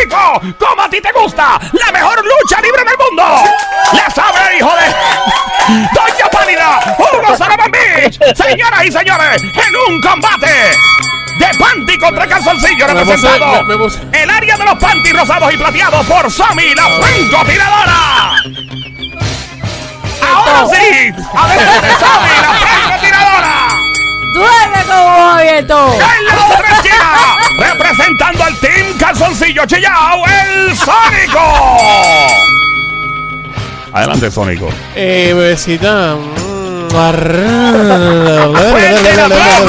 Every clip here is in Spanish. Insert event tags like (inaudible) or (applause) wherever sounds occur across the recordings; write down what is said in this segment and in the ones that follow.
Rico, como a ti te gusta, la mejor lucha libre del mundo. La sabe, hijo de Doña Pálida, Hugo Salaman Beach. Señoras y señores, en un combate de panty contra calzoncillo Me puse- representado me- me puse- el área de los panty rosados y plateados por Somi, la francotiradora. Ahora sí, adelante Somi, la francotiradora. ¡Duerme como abierto! En la otra esquina, representando al Team Calzoncillo Chillao, el Sónico. Adelante, Sónico. Eh, bebecita. mm, Fuerte el aplauso.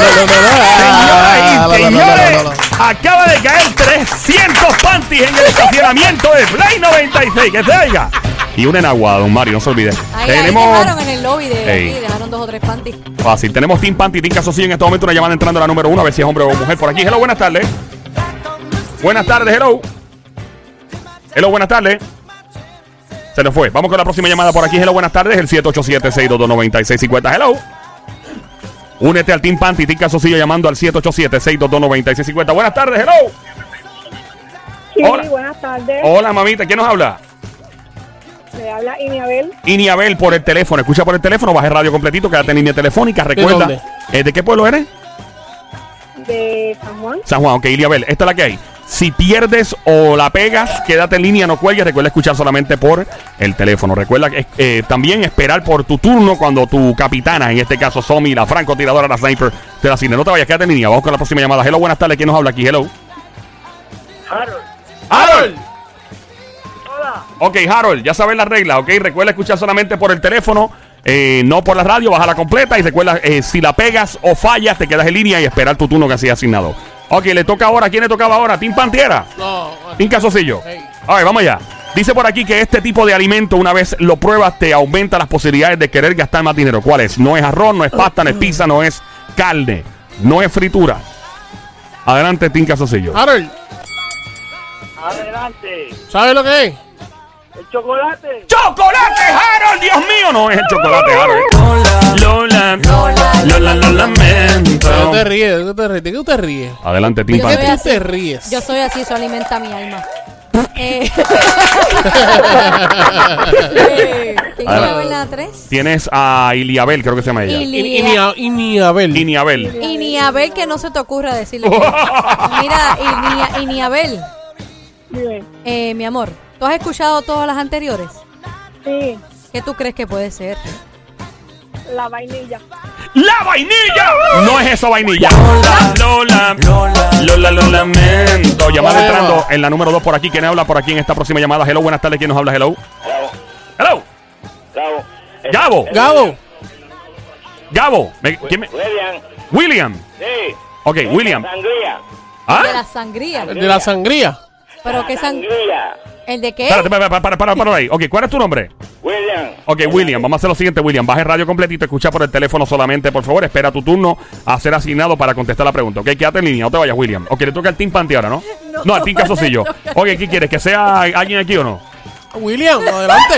Señoras y señores, acaba de caer 300 panties en el estacionamiento de Play 96. Que se oiga. Y una en agua, don Mario, no se olvide. Ahí, ahí Tenemos. dejaron en el lobby de Ey. aquí, dejaron dos o tres panties. Fácil. Tenemos Team Panty, Team Calzoncillo en este momento. Una llamada entrando a la número uno. A ver si es hombre o mujer por aquí. Hello, buenas tardes. Buenas tardes, hello. Hello, buenas tardes. Se nos fue. Vamos con la próxima llamada por aquí. Hello, buenas tardes. El 787-622-9650. Hello. Únete al Team Panty, Team Calzoncillo llamando al 787-622-9650. Buenas tardes, hello. Sí, Hola. buenas tardes. Hola, mamita. ¿Quién nos habla? Le habla Iniabel Iniabel por el teléfono. Escucha por el teléfono, baje radio completito, quédate en línea telefónica. Recuerda. dónde? eh, ¿De qué pueblo eres? de San Juan. San Juan, ok, Iliabel, esta es la que hay. Si pierdes o la pegas, quédate en línea, no cuelgues. Recuerda escuchar solamente por el teléfono. Recuerda que, eh, también esperar por tu turno cuando tu capitana, en este caso Somi, la francotiradora, la sniper, te la cine. No te vayas, quédate en línea. Vamos con la próxima llamada. Hello, buenas tardes. ¿Quién nos habla aquí? Hello. Harold, Harold. Ok, Harold, ya sabes la regla, ok. Recuerda escuchar solamente por el teléfono, eh, no por la radio, baja la completa. Y recuerda, eh, si la pegas o fallas, te quedas en línea y esperar tu turno que sea asignado. Ok, le toca ahora. ¿Quién le tocaba ahora? ¿Team Pantiera? No, Team Casocillo. Hey. A ver, vamos allá. Dice por aquí que este tipo de alimento, una vez lo pruebas, te aumenta las posibilidades de querer gastar más dinero. ¿Cuál es? No es arroz, no es pasta, no es pizza, no es carne, no es fritura. Adelante, Team Casocillo. Harold, Adelante. ¿sabes lo que es? El chocolate. ¡Chocolate, Harold! ¡Dios mío! No es el chocolate, Harold. Lola, Lola, Lola, lo lamento. ¿De qué te ríes? ¿De qué te ríes? ¿De qué te ríes? Adelante, Team Yo ¿De soy así. te ríes? Yo soy así, eso alimenta mi alma. (laughs) Eh, (laughs) eh, ¿Quién la 3? Tienes a Iliabel, creo que se llama ella. Y, y, ni a- y ni Abel. Iniabel. Y ni a ver que no se te ocurra decirlo. (laughs) Mira, y ni, a- y ni a ver, Dime. eh, mi amor, ¿tú has escuchado todas las anteriores? Sí, ¿Qué tú crees que puede ser? la vainilla. ¡La vainilla! No es eso, vainilla. Lola, Lola, Lola, lo lamento. Llamada entrando en la número 2 por aquí. ¿Quién habla por aquí en esta próxima llamada? Hello, buenas tardes. ¿Quién nos habla? Hello. Hello. Gabo. Gabo. Gabo. Me- ¿quién me- William. William. Sí. Ok, William. Sangría. De la ¿Ah? sangría. El de la sangría. ¿Pero qué sang Sangría. ¿El de qué? Espérate, para, para, para, para, ahí. Ok, ¿cuál es tu nombre? William. Ok, William, vamos a hacer lo siguiente, William. Baje radio completito, escucha por el teléfono solamente, por favor. Espera tu turno a ser asignado para contestar la pregunta. Ok, quédate en línea, no te vayas, William. Ok, le toca al Team Panty ahora, ¿no? (laughs) No, al Team Casocillo. Ok, ¿qué quieres? ¿Que sea alguien aquí o no? William, adelante.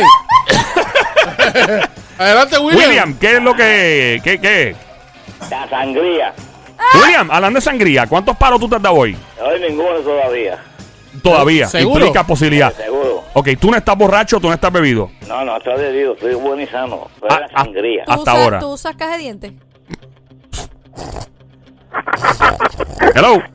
(laughs) adelante, William. William, ¿qué es lo que. ¿Qué? qué? La sangría. William, hablando de sangría, ¿cuántos palos tú te has dado hoy? No hay ninguno todavía. Todavía. ¿Seguro? Implica posibilidad. Seguro. Ok, tú no estás borracho, tú no estás bebido. No, no, estoy bebido. Estoy buen y sano. Soy Ah, la ah. sangría. ¿Tú hasta usas, ahora. ¿Tú usas caja de dientes? Hello. (laughs)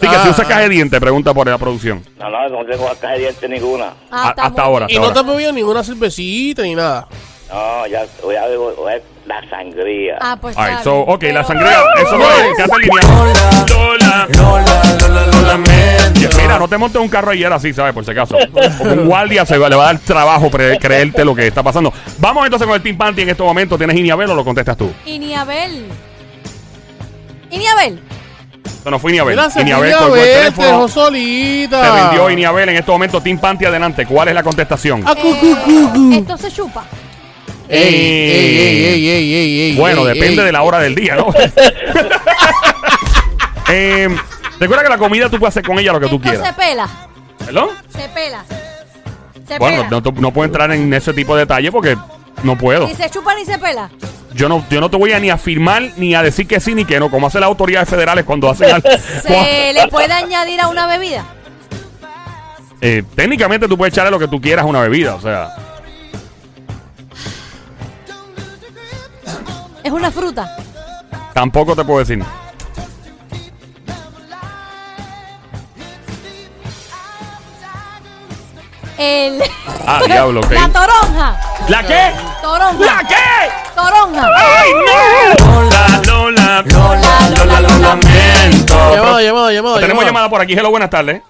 Sí, que Ah. si usas caja de dientes, pregunta por la producción. No, no, no tengo caja de dientes ninguna. Ah, A- hasta ahora. Y no te has bebido ninguna cervecita ni nada. No, ya, ya digo, es la sangría. Ah, pues Alright, está so, ok, la sangría, eso no es, quédate línea. Lola, Lola, Lola, lo lamento. Mira, no te montes un carro ayer así, ¿sabes? Por si acaso. Porque un guardia se va, le va a dar trabajo pre- creerte lo que está pasando. Vamos entonces con el Team Panty en este momento. ¿Tienes Iniabel o lo contestas tú? Y ni Abel. Y ni Abel. No, no fue Iniabel. Mira, se Iniabel colgó el te teléfono. dejó solita. Se vendió Iniabel en este momento. Team Panty adelante. ¿Cuál es la contestación? Ah, cu, cu, cu, cu. Eh, esto se chupa. Bueno, ey, depende ey. de la hora del día, ¿no? (laughs) (laughs) eh, recuerda que la comida tú puedes hacer con ella lo que tú Esto se quieras. pela. ¿Perdón? Se pela. Se Bueno, pela. no, no puedo entrar en ese tipo de detalle porque no puedo. Ni se chupa ni se pela. Yo no, yo no te voy a ni afirmar ni a decir que sí ni que no, como hacen las autoridades federales cuando hacen (laughs) algo. ¿Se le puede añadir a una bebida? eh, técnicamente tú puedes echarle lo que tú quieras a una bebida, o sea. Es una fruta. Tampoco te puedo decir. El. Ah, diablo, ok. La toronja. ¿La qué? Toronja. ¿La qué? Toronja. ¡Ay, no! Lola, Lola, Lola, Lola, lo lamento. Llamada, llamada, llamada. Tenemos llamada por aquí. Hello, buenas tardes.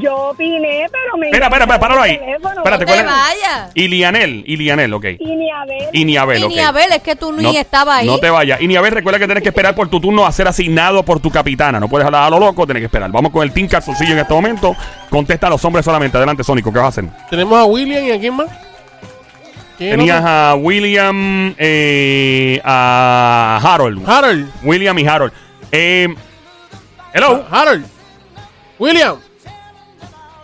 Yo opiné, pero me. Espera, espera, espera, páralo ahí. Teléfono. Espérate, No ¿cuál te vayas. Ilianel, Ilianel, ok. Iniabel, Y ok. ni a ver, es que tú ni estabas ahí. No te vayas. Y ni a ver, recuerda que tienes que esperar por tu turno a ser asignado por tu capitana. No puedes hablar a lo loco, tienes que esperar. Vamos con el Team Calzoncillo en este momento. Contesta a los hombres solamente. Adelante, Sónico, ¿qué vas a hacer? Tenemos a William y a quién más. ¿Quién Tenías a William, eh, a Harold. Harold. William y Harold. Eh, hello. Harold. William.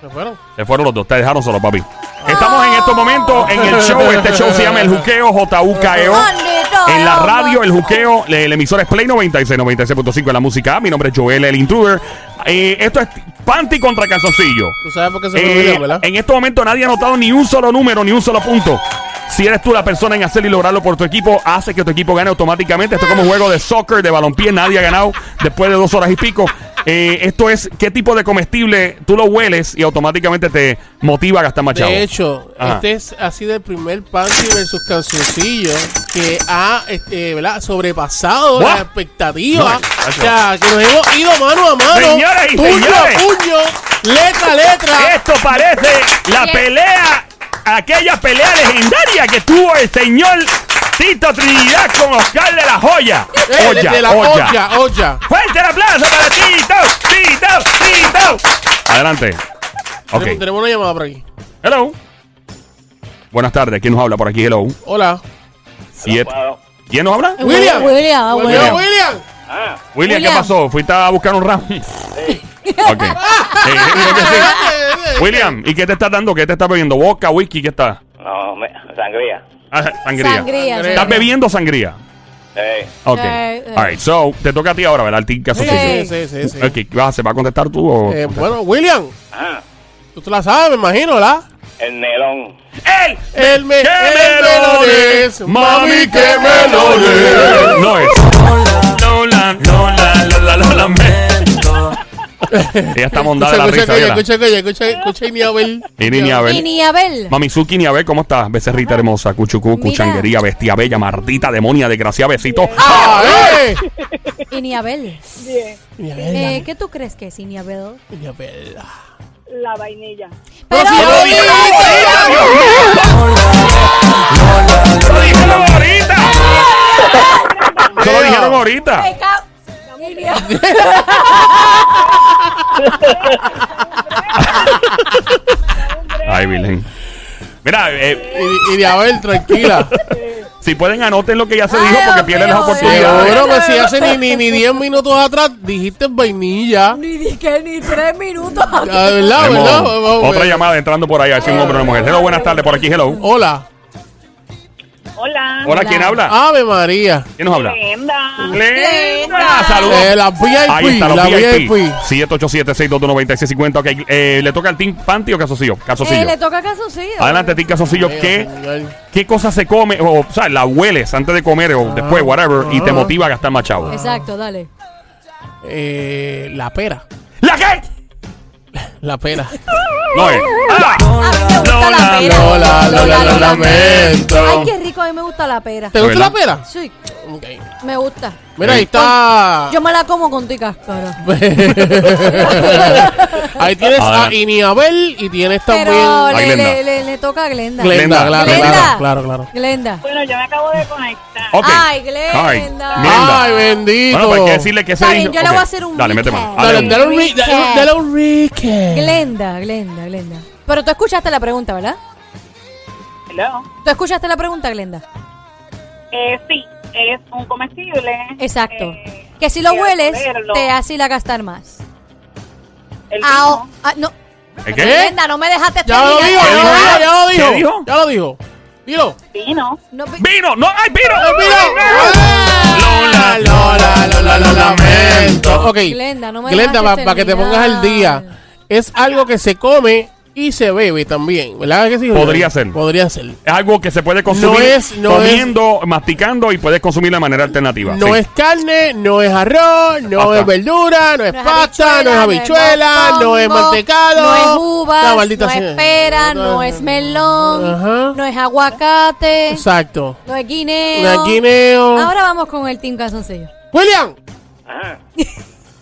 Se fueron. Se fueron los dos, te dejaron solo, papi. Estamos en estos momentos en el show. Este show se llama El Juqueo, J-U-K-E-O. E En la radio, El Juqueo, el emisor es Play 96, 96.5 en la música. Mi nombre es Joel, el intruder. Eh, esto es Panty contra Calzoncillo. Tú sabes por qué se fue Eh, William, ¿verdad? en este momento nadie ha anotado ni un solo número, ni un solo punto. Si eres tú la persona en hacerlo y lograrlo por tu equipo, hace que tu equipo gane automáticamente. Esto es como un juego de soccer, de balompié. Nadie ha ganado después de dos horas y pico. Eh, esto es qué tipo de comestible tú lo hueles y automáticamente te motiva a gastar más chavo. De hecho, Ajá. este es así del primer Panty versus Cancioncillo que ha este, ¿verdad? sobrepasado Buah. las expectativas. No, o sea, que nos hemos ido mano a mano. Señoras y puño señores. a puño, letra a letra. Esto parece la pelea, aquella pelea legendaria que tuvo el señor Tito Trinidad con Oscar de la Joya. Eh, Olla, de la olla. olla, olla. Fuerte el aplauso para Tito, Tito, Tito. Adelante. Ok. Tenemos, tenemos una llamada por aquí. Hello. Buenas tardes. ¿Quién nos habla por aquí? Hello. Hola. Siete. ¿Quién nos habla? William. William, ah, William. William. William. Ah, William, ¿qué pasó? ¿Fuiste a buscar un round? ok. (laughs) Sí. William, ¿y qué te estás dando? ¿Qué te estás bebiendo? ¿Vodka, whisky? ¿Qué está? no, me, sangría. Ah, sangría. Sangría. Sangría. ¿Estás bebiendo sangría? Eh, Ok. Eh, eh. Alright, so, te toca a ti ahora, ¿verdad? El team caso Sí, sí, sí, sí, sí. Ok, ¿qué vas a hacer? ¿Vas a contestar tú o...? Eh, bueno, William, ah, tú te la sabes, me imagino, ¿verdad? el nelón. ¡Ey! El me, ¡Qué el melones, mami, que No melones. es. Lola, Lola, Lola, Lola, lamento. Ella está mondada de la Escucha, risa, escucha, escucha, escucha, escucha, escucha, y ni a ver. Y ni ni. Mamizuki, ni a ver cómo estás. Becerrita hermosa, cuchucú, Mira. cuchanguería, bestia bella, mardita, demonia, desgraciada, besito. ¡Ah, eh! Y ni a ver. Bien. Eh, ¿Qué tú crees que es y ni. La vainilla. Pero si lo dije, ¡Lo dijeron ahorita! ¡Eso lo dijeron ahorita! (laughs) Ay, Virgen. Mira, eh, Y, y de a ver, tranquila. si pueden anoten lo que ya se Ay, dijo porque Dios pierden las oportunidades. Seguro que si hace ni, ni, ni 10 minutos atrás dijiste vainilla. Ni dije ni tres minutos. Ah, ¿Verdad, Tenemos verdad? Vamos a Otra llamada entrando por ahí, a ver si un hombre o una mujer. Hello, buenas tardes, por aquí, hello. Hola. Hola. Hola, ¿quién habla? Ave María. ¿Quién nos habla? Glenda. Glenda. Saludos. Eh, la VIP, Ahí está, los la VIP. VIP. 787-622-9650. Ok, eh, ¿le toca al Team Panty o Casocillo? Eh, Casocillo. le toca calzoncillo. Adelante, Team Casocillo. ¿Qué. ¿Qué cosa se come? O, o sea, la hueles antes de comer o después, whatever, y te ah. motiva a gastar más chavo. Exacto, dale. Eh, la pera. ¿La qué? La pera. No es. Ah. A mí me gusta Lola. Lola, Lola, lo lamento. Ay, qué rico, a mí me gusta la pera. ¿Te gusta ¿Verdad? la pera? Sí, Ok. me gusta. Mira, ahí está. Yo me la como con tu cáscara. (laughs) ahí tienes Ah. a Iniabel y tienes también. Pero Ay, le, Glenda. le, le- le toca a Glenda. Glenda, Glenda, claro, Glenda. claro, claro, claro. Glenda. Bueno, yo me acabo de conectar. Ok. Ay, Glenda. Ay, Glenda. Glenda. Ay, bendito. Bueno, pues hay que decirle que se yo le Ok. voy a hacer un Dale, mete mano. Dale, Dale, un re- Recap. dale- dale un recap. Glenda, Glenda, Glenda. Pero tú escuchaste la pregunta, ¿verdad? Hello. ¿Tú escuchaste la pregunta, Glenda? Eh, sí, es un comestible. Exacto. Eh, Que si lo hueles, ponerlo. te hace ir a gastar más. El Ah, vino. oh, ah, no. ¿El ¿Qué? Glenda, no me dejaste Ya lo dijo, ya lo dijo? dijo, ya lo ¿Qué dijo. Ya lo dijo. Dilo. vino. No, vi- ¡Vino! ¡No! ¡Ay, vino! Lola, Lola, Lola, lo lamento. Ok. Glenda, no me Glenda, para que te pongas al día. es algo que se come y se bebe también, ¿verdad que sí? Podría ser. Podría ser. Es algo que se puede consumir No es- no comiendo, masticando y puedes consumir de manera alternativa. No Sí. es carne, no es arroz, no Pasta. es verdura, no es No es pasta, no es habichuela, no es mantecado. No es maldita no es pera, no es melón, Ajá. no es aguacate, Exacto. no es guineo. No es guineo. Ahora vamos con el Team Calzoncillo. William, Ajá.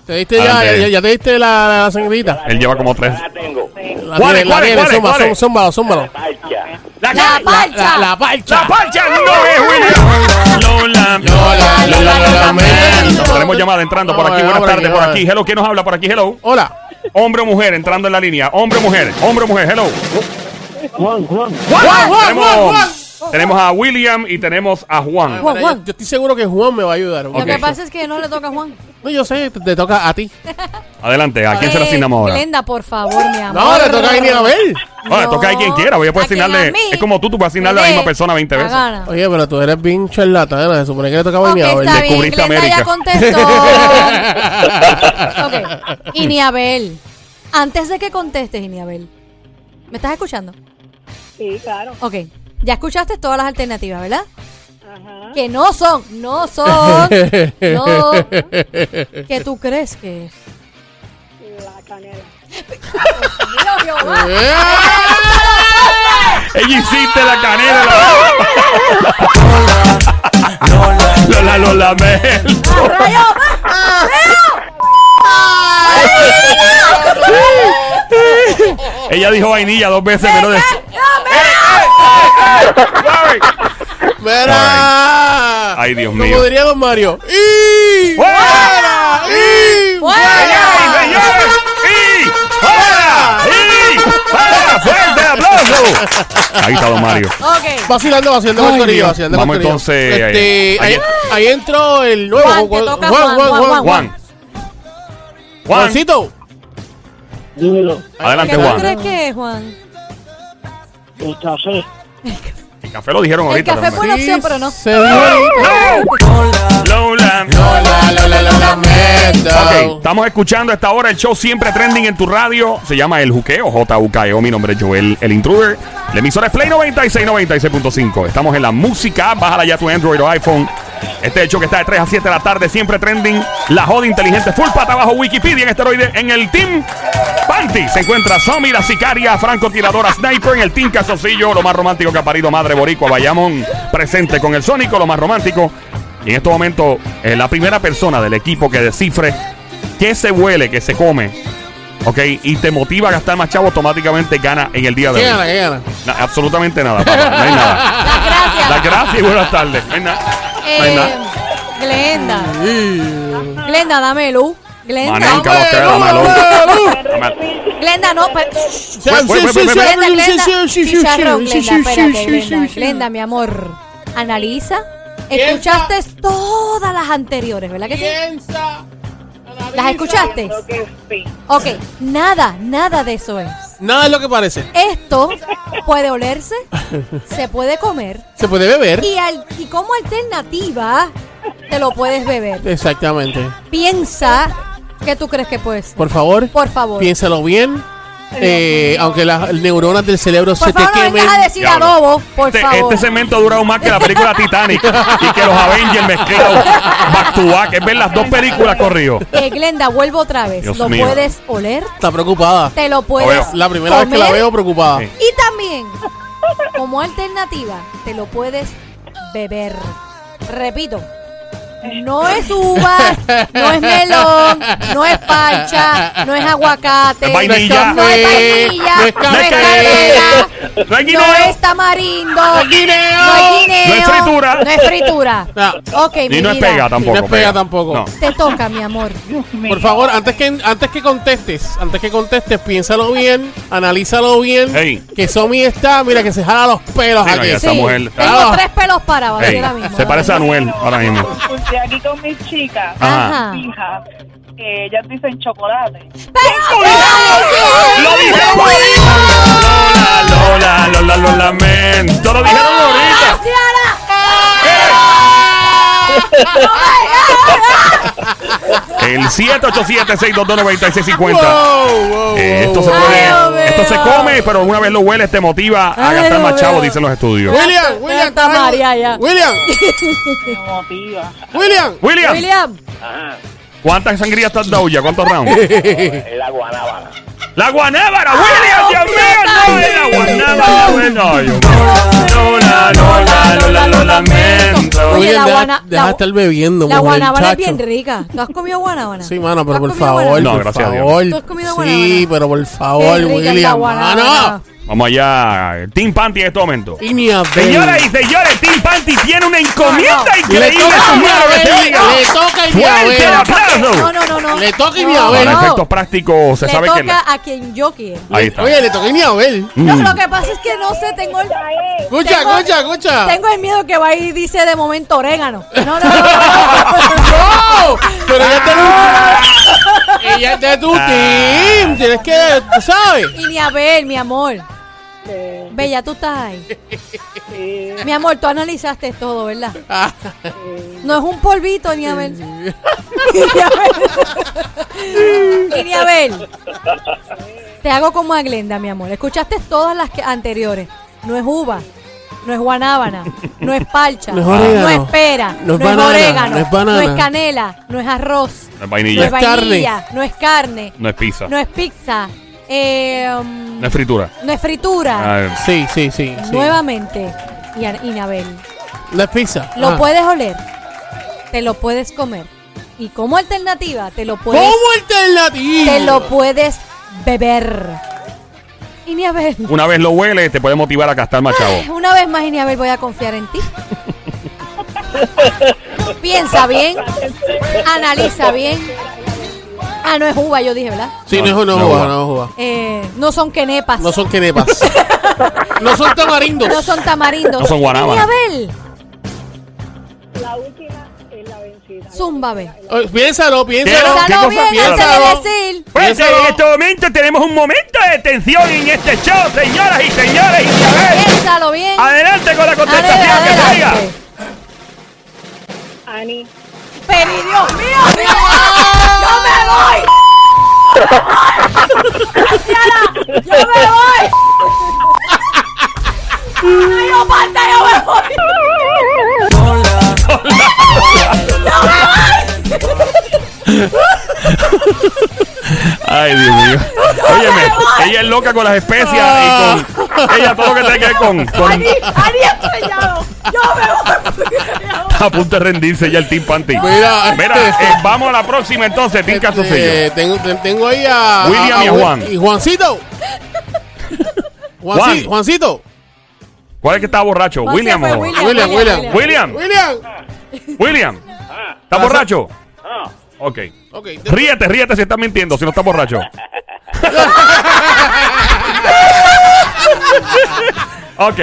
¿te diste ya, ya, ya te diste la, sangrita? Él lleva como tres. Ya la tengo. La ¿Cuáles, tiene, la cuáles, zumba, zúmbalo, zúmbalo. La, parcha. La, parcha. la parcha no es William. Lola. Lola, Lola. Tenemos llamada entrando por aquí. Buenas tardes por aquí. Hello, ¿quién nos habla por aquí? Hello. Hola. Hombre o mujer entrando en la línea. Hombre o mujer. Hombre o mujer. Hello. Juan, Juan, tenemos, Juan, Juan. Tenemos a William y tenemos a Juan. Juan, Juan. Yo, yo estoy seguro que Juan me va a ayudar. Lo que pasa es que no le toca a Juan. No, yo sé, te, te toca a ti. (laughs) Adelante. ¿A quién se le Eh, asignamos ahora? Glenda, por favor, mi amor. No, le toca a Ini a ver. Bueno, toca a quien quiera. Voy a poder asignarle. Es como tú, tú puedes asignarle a la misma persona 20 la veces. gana. Oye, pero tú eres bien charlatana. Se supone que le tocaba a Ok, Ini a ver. está bien, Descubriste Glenda ya América. contestó. (laughs) ok. Iniabel, antes de que contestes, Iniabel, ¿me estás escuchando? Sí, claro. Ok, ya escuchaste todas las alternativas, ¿verdad? Ajá. Que no son, no son, (laughs) no, que tú crees que es. La canela. Mira, Jehová. Ella insiste la canela. Lola, lo lamento. ¡Rayo! Ella dijo vainilla dos veces, pero de. Mira. Ay, Dios Como mío. diría don Mario. ¡Y! ¡Fuera! ¡Y! ¡Fuera! ¡Y! ¡Fuera! ¡Y! ¡Fuera! ¡Fuerte aplauso! Ahí está Don Mario. Ok. Vacilando, vacilando Ay, Dios. vacilando Vamos corillo. entonces, Este, ahí, ahí entró el nuevo. Juan, Juan, Juan, Juan. Juan. Juan. Juancito. Dímelo, Adelante, ¿Qué Juan. crees que es, Juan? el café. (laughs) El café lo dijeron El ahorita. café hombre. fue una opción, pero no. Lola. Lola, Lola, lo lamento. Ok, estamos escuchando a esta hora el show siempre trending en tu radio. Se llama El Juqueo, J-U-K-E-O. Mi nombre es Joel, el intruder. La emisora es Play 96, 96.5. Estamos en la música. Bájala ya tu Android o iPhone. Este hecho que está de 3 a 7 de la tarde, siempre trending. La joda inteligente, full pata bajo Wikipedia en esteroide. En el Team Panty se encuentra Somi, la sicaria, francotiradora, sniper. En el Team Casocillo, lo más romántico que ha parido Madre Boricua, Bayamón. Presente con el Sónico, lo más romántico. Y en este momento, eh, la primera persona del equipo que descifre qué se huele, que se come, ok, y te motiva a gastar más chavo, automáticamente gana en el día de ¿Qué hoy. gana, qué gana? Na- absolutamente nada, papá, no hay nada. (laughs) Las gracias. Las gracias y buenas tardes. No hay nada. Eh, nada. Glenda. Glenda, dame luz. Glenda. Manenca, que dámelo. Dame- Glenda, no. Glenda, Glenda. Glenda, Glenda. Glenda, mi amor. Analiza. Escuchaste todas las anteriores, ¿verdad que sí? Piensa. ¿Las escuchaste? Creo que sí. Ok, nada, nada de eso es. Nada es lo que parece. Esto puede olerse, se puede comer Se puede beber. y, al- y como alternativa te lo puedes beber. Exactamente. Piensa qué tú crees que puede ser. Por favor, Por favor. piénsalo bien. Eh, aunque las neuronas del cerebro Por se te no quemen. vengas a decir Diablo. adobo, por Este, favor. este segmento ha durado más que la película Titanic y que los Avengers mezclados back to back. Es ver las dos películas corrido. Eh, Glenda, vuelvo otra vez. Dios lo mío. puedes oler, Está preocupada. te lo puedes La primera vez que la veo preocupada. Sí. Y también, como alternativa, te lo puedes beber. Repito, no es uvas, no es melón, no es pancha, no es aguacate, Es vainilla. no es vainilla, No es no es canela, No hay no guineo. es tamarindo, No es guineo. no es guineo, No es fritura. no es fritura. No. Mi Y no es pega tampoco. no es pega tampoco. No. Te toca, mi amor. Por favor, antes que antes que contestes, antes que contestes, piénsalo bien, analízalo bien. Que Somi está, mira que se jala los pelos Sí, no, aquí. Esa Sí, mujer- tengo Ah. tres pelos parados Ey, ahora mismo. se parece a Anuel ahora mismo. Estoy aquí con mis chicas, Ajá. Ajá. hijas, que ellas dicen chocolate. ¡Lo dijeron ahorita! Lola, Lola, Lola, lo lamento. Lo dijeron ahorita. El 787-622-9650. Wow, wow, Eh, esto se wow. puede, esto se come, pero una vez lo hueles te motiva a Ay, gastar más chavo, mío. dicen los estudios. William, William, está ¿estás- María ya. William, motiva. William. William, William, Ajá. ¿cuántas sangrías te has dado ya? ¿Cuántos rounds? La guanábana. ¡La guanábara! ¡William, Dios mío! ¡No, es la guanábara! Mío. Lola, Lola, Lola, lo lamento. Oye, William, la deja, guana- deja la- de estar bebiendo, la mujer, guanábana es bien rica. ¿Tú has comido guanábana? Sí, mano, ¿Tú pero por favor? No, por gracias a Dios. favor. ¿Tú has comido Sí, guanábana? pero por favor, William, guanábana. mano. Vamos allá. Team Panty en este momento. Y ver. Señoras y señores, Team Panty tiene una encomienda No, no. increíble. Le toca manos, Niabel, que se le toca a ¡Fuerte el Niabel. aplauso! No, no, no, no. Le toca y ni No, a ver. Para no. efectos prácticos, se Le sabe que... toca a quien yo quiera. Ahí está. Oye, le toca ni a ver. No, Mm. lo que pasa es que no sé, tengo el, Escucha, Tengo- escucha, escucha. tengo el miedo que va y dice de momento orégano. No, no, no. no, no. ¡No! Pero de tu... Ella es de tu Ah. team. Tienes que, tú ¿sabes? Y ni a ver, mi amor. Bella, tú estás ahí. Mi amor, tú analizaste todo, ¿verdad? Ah, No es un polvito, ni a ver. Ni a ver. Y ni a ver. Te hago como a Glenda, mi amor. Escuchaste todas las que- anteriores. No es uva. No es guanábana, no es palcha, No es orégano, no es pera, no es banana, orégano, no es banana. no es canela, no es arroz, No es vainilla. No es carne. no es carne, No es pizza. no es pizza, eh, um, No es fritura. no es fritura. Ah, sí, sí, sí. sí. Nuevamente, Inabel, La pizza. lo Ah. puedes oler, te lo puedes comer. Y como alternativa, te lo puedes, ¿Cómo alternativa? te lo puedes beber. Inabel, Una vez lo huele, te puede motivar a gastar más chavo. una vez más, Inabel, voy a confiar en ti. (laughs) Piensa bien, analiza bien. Ah, no es uva, yo dije, ¿verdad? Sí, no es una No, uva, uva. no es uva. Eh, no son quenepas. No son quenepas. (laughs) no son tamarindos. No son tamarindos. No son guanábanas. Inabel, La última es la vencida. zumba, ve. Piénsalo, piénsalo. ¿Qué Piénsalo cosa? bien antes Piénsalo. de decir. Pues Piénsalo. en este momento tenemos un momento de tensión en este show, señoras y señores. Piénsalo bien. adelante con la contestación Adelante, que traiga. Ani, Pero Dios mío, mío. ¡Yo me voy! Graciela, ¡Yo me voy! ¡Ay, yo falta, yo me voy! Ay, Dios mío. Óyeme, ella es loca con las especias y con. Ella todo lo que tiene que ver con. con ¡Ani, Ani estrellado! ¡Yo me voy! A punto de rendirse ya el Team Panty. Mira, Mira, este- eh, vamos a la próxima entonces, Team. Eh, tengo, te- tengo ahí a. William y a Juan. Y Juancito. Juanci- Juan. Juancito. ¿Cuál es que está borracho? Juan ¿William William. William, William. William. William. William. Ah, ¿Está borracho? ah. Ok. Ok. Ríete, ríete si estás mintiendo, si no estás borracho. (laughs) ok.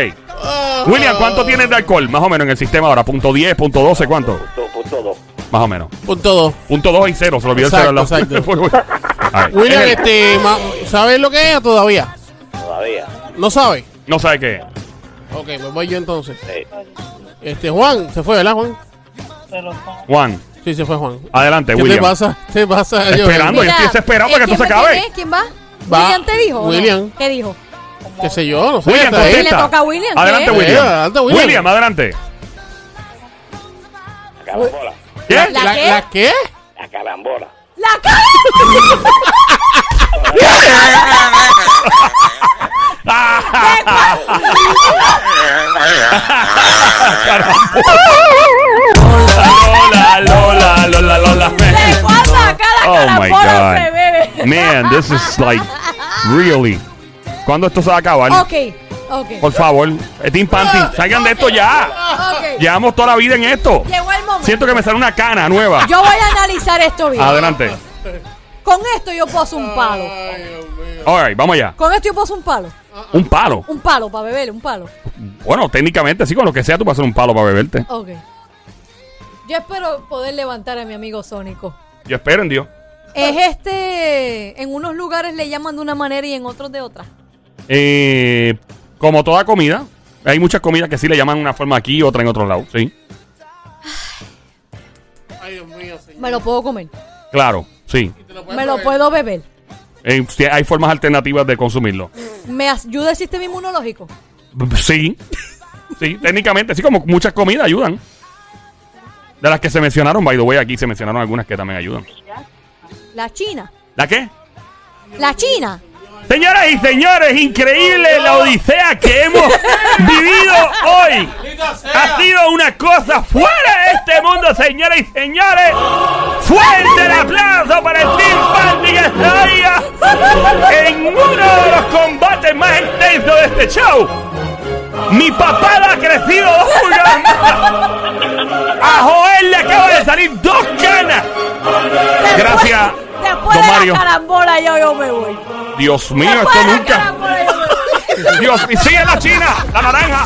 William, ¿cuánto tienes de alcohol? Más o menos en el sistema ahora. Punto 10, punto 12, ¿cuánto? Punto, punto dos. Más o menos. Punto dos. Punto 2 y 0, se lo olvidó el cero Exacto, al lado. exacto. (laughs) William, eh, este, ma- ¿sabes lo que es o todavía? Todavía. ¿No sabe? No sabe qué es. Ok, pues voy yo entonces. Sí. Este, Juan, se fue, ¿verdad, Juan? Juan, Sí, se fue Juan. adelante, ¿Qué William. te pasa? ¿Qué te pasa? Esperando. yo estoy desesperado para que ¿quién esto se va- acabe. ¿Quién es? ¿Quién va? Va ¿William te dijo? o no? William. ¿Qué dijo? ¿Qué sé yo? No sé. William, le toca a William, ¿qué? Adelante, Eh, William. adelante, William. William, adelante. La carambola. ¿Qué? La- ¿La, qué? la qué? La carambola. ¡La cara! Lola, Lola, Lola, Lola. ¿De cuándo acá la Oh my carambola God. Man, this is like really. ¿Cuándo esto se va a acabar? Ok, ok. Por favor, Team Panty, salgan de esto ya. Llevamos toda la vida en esto. Llegó el momento. Siento que me sale una cana nueva. Yo voy a analizar esto bien. Adelante. Con esto yo puedo hacer un palo. Ay, Dios mío. All right, vamos allá. Con esto yo puedo hacer un palo. Un palo. Un palo para beber, un palo. Bueno, técnicamente sí, con lo que sea tú vas a hacer un palo para beberte. Ok. Yo espero poder levantar a mi amigo Sónico. Yo espero en Dios. Es este. En unos lugares le llaman de una manera y en otros de otra. Eh, como toda comida, hay muchas comidas que sí le llaman una forma aquí y otra en otro lado, sí. Ay, Dios mío, señor. Me lo puedo comer. Claro, sí. Lo Me lo beber. puedo beber. Eh, sí, hay formas alternativas de consumirlo. ¿Me ayuda el sistema inmunológico? Sí. (laughs) Sí, técnicamente, sí, como muchas comidas ayudan. De las que se mencionaron, by the way, aquí se mencionaron algunas que también ayudan. La China. ¿La qué? La China. Señoras y señores, increíble la odisea que hemos vivido hoy. Ha sido una cosa fuera de este mundo, señoras y señores. Fuerte el aplauso para el Team Panty que está ahí en uno de los combates más intensos de este show. Mi papá ha crecido dos pulgadas. A Joel le acaba de salir dos canas. Gracias, Después de Mario. la carambola yo, yo me voy. Dios mío, Después esto de la nunca. carambola yo me voy. Dios, y sigue la China, la naranja.